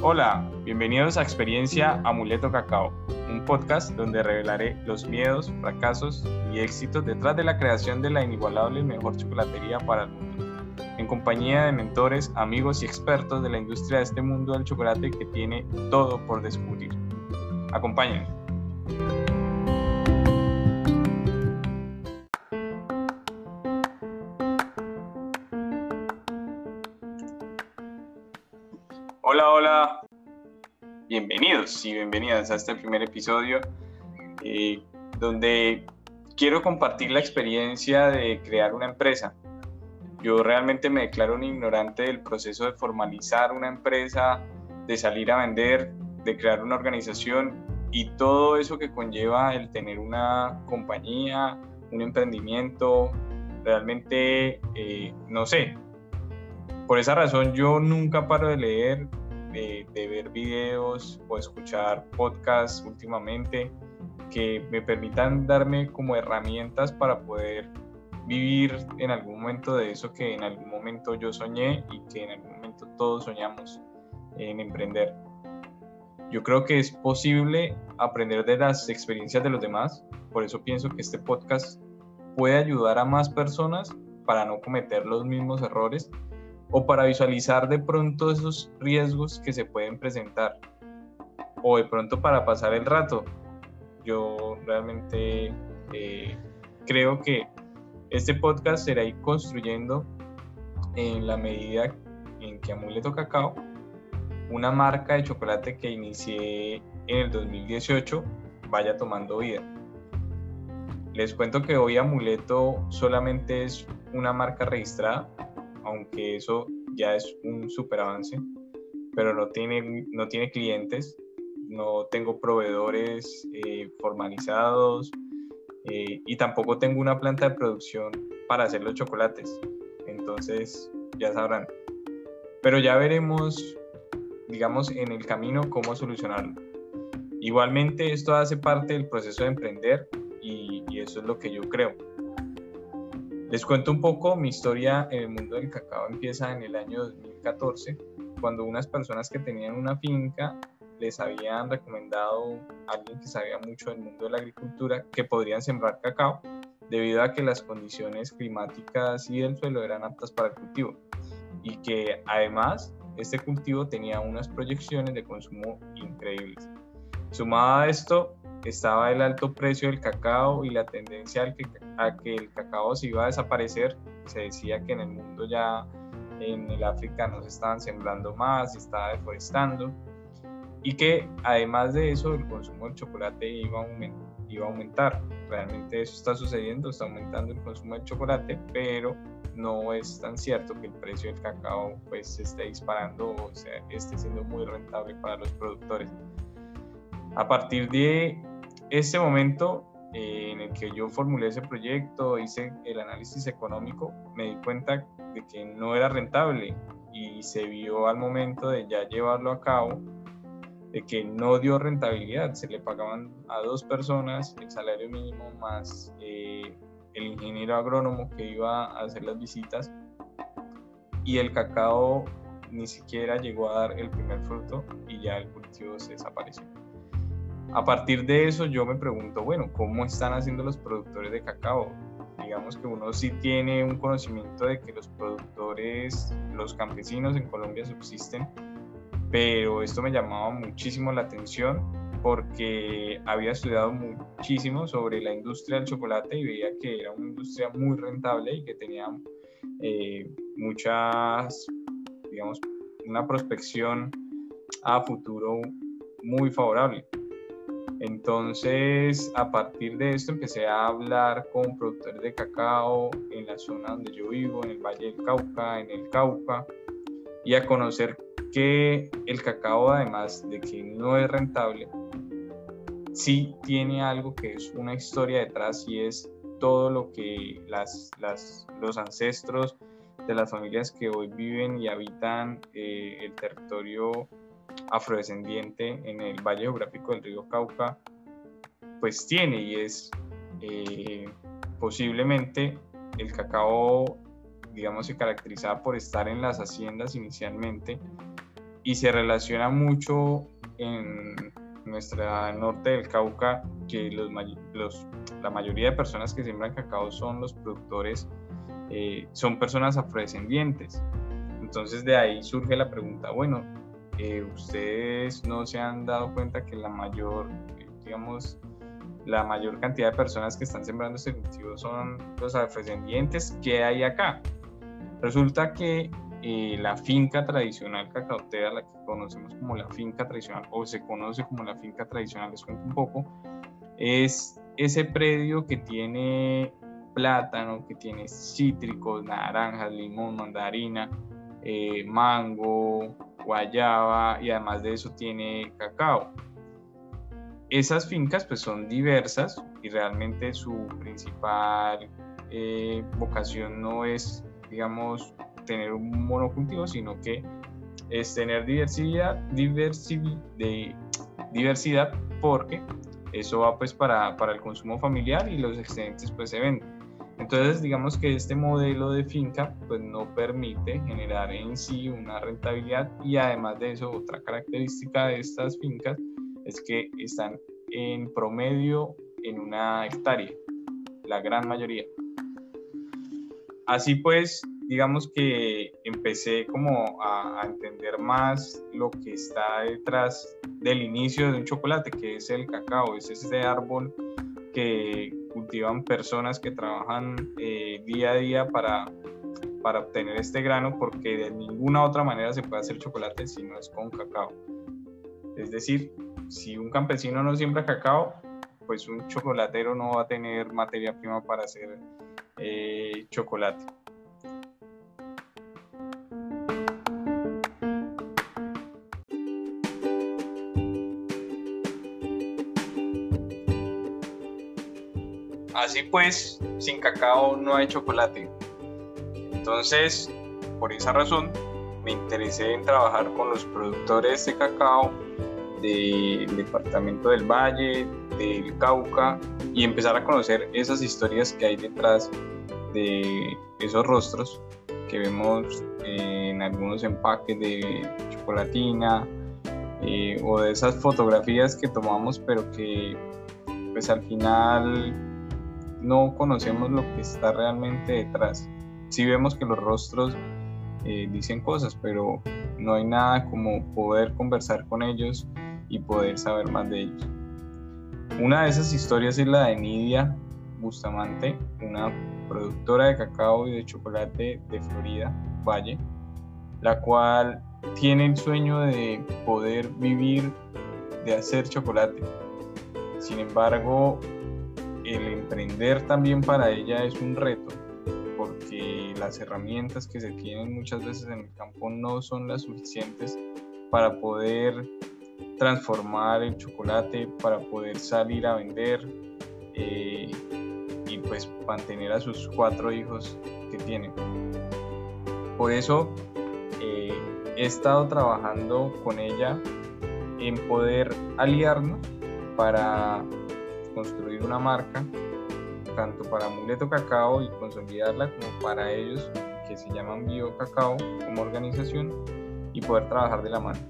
Hola, bienvenidos a Experiencia Amuleto Cacao, un podcast donde revelaré los miedos, fracasos y éxitos detrás de la creación de la inigualable mejor chocolatería para el mundo, en compañía de mentores, amigos y expertos de la industria de este mundo del chocolate que tiene todo por descubrir. Acompáñenme. Bienvenidos y bienvenidas a este primer episodio eh, donde quiero compartir la experiencia de crear una empresa. Yo realmente me declaro un ignorante del proceso de formalizar una empresa, de salir a vender, de crear una organización y todo eso que conlleva el tener una compañía, un emprendimiento. Realmente, eh, no sé, por esa razón yo nunca paro de leer, de, ver videos o escuchar podcasts últimamente que me permitan darme como herramientas para poder vivir en algún momento de eso que en algún momento yo soñé y que en algún momento todos soñamos en emprender. Yo creo que es posible aprender de las experiencias de los demás, por eso pienso que este podcast puede ayudar a más personas para no cometer los mismos errores o para visualizar de pronto esos riesgos que se pueden presentar o de pronto para pasar el rato. Yo realmente eh, creo que este podcast será ir construyendo en la medida en que Amuleto Cacao, una marca de chocolate que inicié en el 2018, vaya tomando vida. Les cuento que hoy Amuleto solamente es una marca registrada, aunque eso ya es un super avance, pero no tiene, no tiene clientes, no tengo proveedores eh, formalizados eh, y tampoco tengo una planta de producción para hacer los chocolates. Entonces, ya sabrán. Pero ya veremos, digamos, en el camino cómo solucionarlo. Igualmente, esto hace parte del proceso de emprender y, y eso es lo que yo creo les cuento un poco, mi historia en el mundo del cacao empieza en el año 2014, cuando unas personas que tenían una finca les habían recomendado a alguien que sabía mucho del mundo de la agricultura que podrían sembrar cacao debido a que las condiciones climáticas y del suelo eran aptas para el cultivo y que además este cultivo tenía unas proyecciones de consumo increíbles. Sumado a esto, estaba el alto precio del cacao y la tendencia al que, a que el cacao se iba a desaparecer. Se decía que en el mundo ya en el África no se estaban sembrando más, se estaba deforestando y que además de eso el consumo del chocolate iba a, iba a aumentar. Realmente eso está sucediendo, está aumentando el consumo del chocolate, pero no es tan cierto que el precio del cacao pues se esté disparando o sea, esté siendo muy rentable para los productores. A partir de este momento eh, en el que yo formulé ese proyecto, hice el análisis económico, me di cuenta de que no era rentable y se vio al momento de ya llevarlo a cabo de que no dio rentabilidad, se le pagaban a dos personas el salario mínimo más eh, el ingeniero agrónomo que iba a hacer las visitas y el cacao ni siquiera llegó a dar el primer fruto y ya el cultivo se desapareció. A partir de eso yo me pregunto, bueno, ¿cómo están haciendo los productores de cacao? Digamos que uno sí tiene un conocimiento de que los productores, los campesinos en Colombia subsisten, pero esto me llamaba muchísimo la atención porque había estudiado muchísimo sobre la industria del chocolate y veía que era una industria muy rentable y que tenía eh, muchas, digamos, una prospección a futuro muy favorable. Entonces, a partir de esto empecé a hablar con productores de cacao en la zona donde yo vivo, en el Valle del Cauca, en el Cauca, y a conocer que el cacao, además de que no es rentable, sí tiene algo que es una historia detrás y es todo lo que las, los ancestros de las familias que hoy viven y habitan eh, el territorio afrodescendiente en el Valle Geográfico del río Cauca, pues tiene y es eh, posiblemente el cacao, digamos, se caracterizaba por estar en las haciendas inicialmente y se relaciona mucho en nuestra norte del Cauca que los, la mayoría de personas que siembran cacao son los productores, eh, son personas afrodescendientes. Entonces de ahí surge la pregunta, bueno, eh, ustedes no se han dado cuenta que la mayor, digamos, la mayor cantidad de personas que están sembrando este cultivo son los afrodescendientes que hay acá. Resulta que eh, la finca tradicional cacaotera, la que conocemos como la finca tradicional o se conoce como la finca tradicional, les cuento un poco, es ese predio que tiene plátano, que tiene cítricos, naranjas, limón, mandarina, eh, mango, guayaba y además de eso tiene cacao. Esas fincas pues son diversas y realmente su principal eh, vocación no es, digamos, tener un monocultivo, sino que es tener diversidad, diversidad, de, diversidad porque eso va pues para, para, el consumo familiar y los excedentes pues se venden. Entonces digamos que este modelo de finca pues no permite generar en sí una rentabilidad y además de eso otra característica de estas fincas es que están en promedio en una hectárea, la gran mayoría. Así pues, digamos que empecé como a, entender más lo que está detrás del inicio de un chocolate, que es el cacao, es este árbol que cultivan personas que trabajan eh, día a día para, para obtener este grano, porque de ninguna otra manera se puede hacer chocolate si no es con cacao. Es decir, si un campesino no siembra cacao, pues un chocolatero no va a tener materia prima para hacer eh, chocolate. Así pues, sin cacao no hay chocolate. Entonces, por esa razón, me interesé en trabajar con los productores de cacao del departamento del Valle, del Cauca, y empezar a conocer esas historias que hay detrás de esos rostros que vemos en algunos empaques de chocolatina eh, o de esas fotografías que tomamos pero que pues al final no conocemos lo que está realmente detrás. Sí vemos que los rostros eh, dicen cosas, pero no hay nada como poder conversar con ellos y poder saber más de ellos. Una de esas historias es la de Nidia Bustamante, una productora de cacao y de chocolate de Florida, Valle, la cual tiene el sueño de poder vivir de hacer chocolate. Sin embargo, el emprender también para ella es un reto, porque las herramientas que se tienen muchas veces en el campo no son las suficientes para poder transformar el chocolate, para poder salir a vender eh, y pues mantener a sus cuatro hijos que tiene. Por eso eh, he estado trabajando con ella en poder aliarnos para construir una marca, tanto para Amuleto Cacao y consolidarla, como para ellos que se llaman Bio Cacao como organización y poder trabajar de la mano.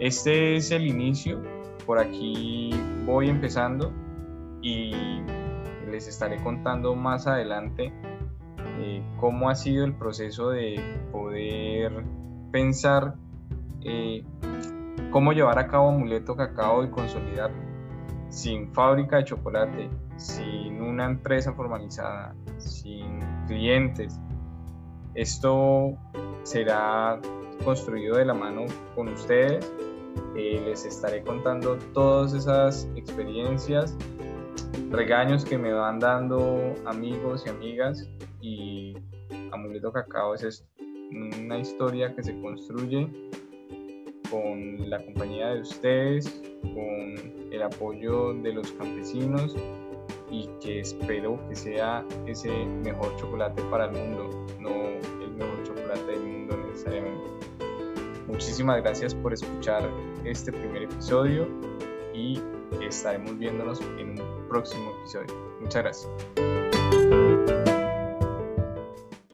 Este es el inicio, por aquí voy empezando y les estaré contando más adelante eh, cómo ha sido el proceso de poder pensar eh, cómo llevar a cabo Amuleto Cacao y consolidarlo sin fábrica de chocolate, sin una empresa formalizada, sin clientes. Esto será construido de la mano con ustedes. Eh, les estaré contando todas esas experiencias, regaños que me van dando amigos y amigas y Amuleto Cacao es una historia que se construye con la compañía de ustedes, con el apoyo de los campesinos y que espero que sea ese mejor chocolate para el mundo, no el mejor chocolate del mundo necesariamente. Muchísimas gracias por escuchar este primer episodio y estaremos viéndonos en un próximo episodio. Muchas gracias.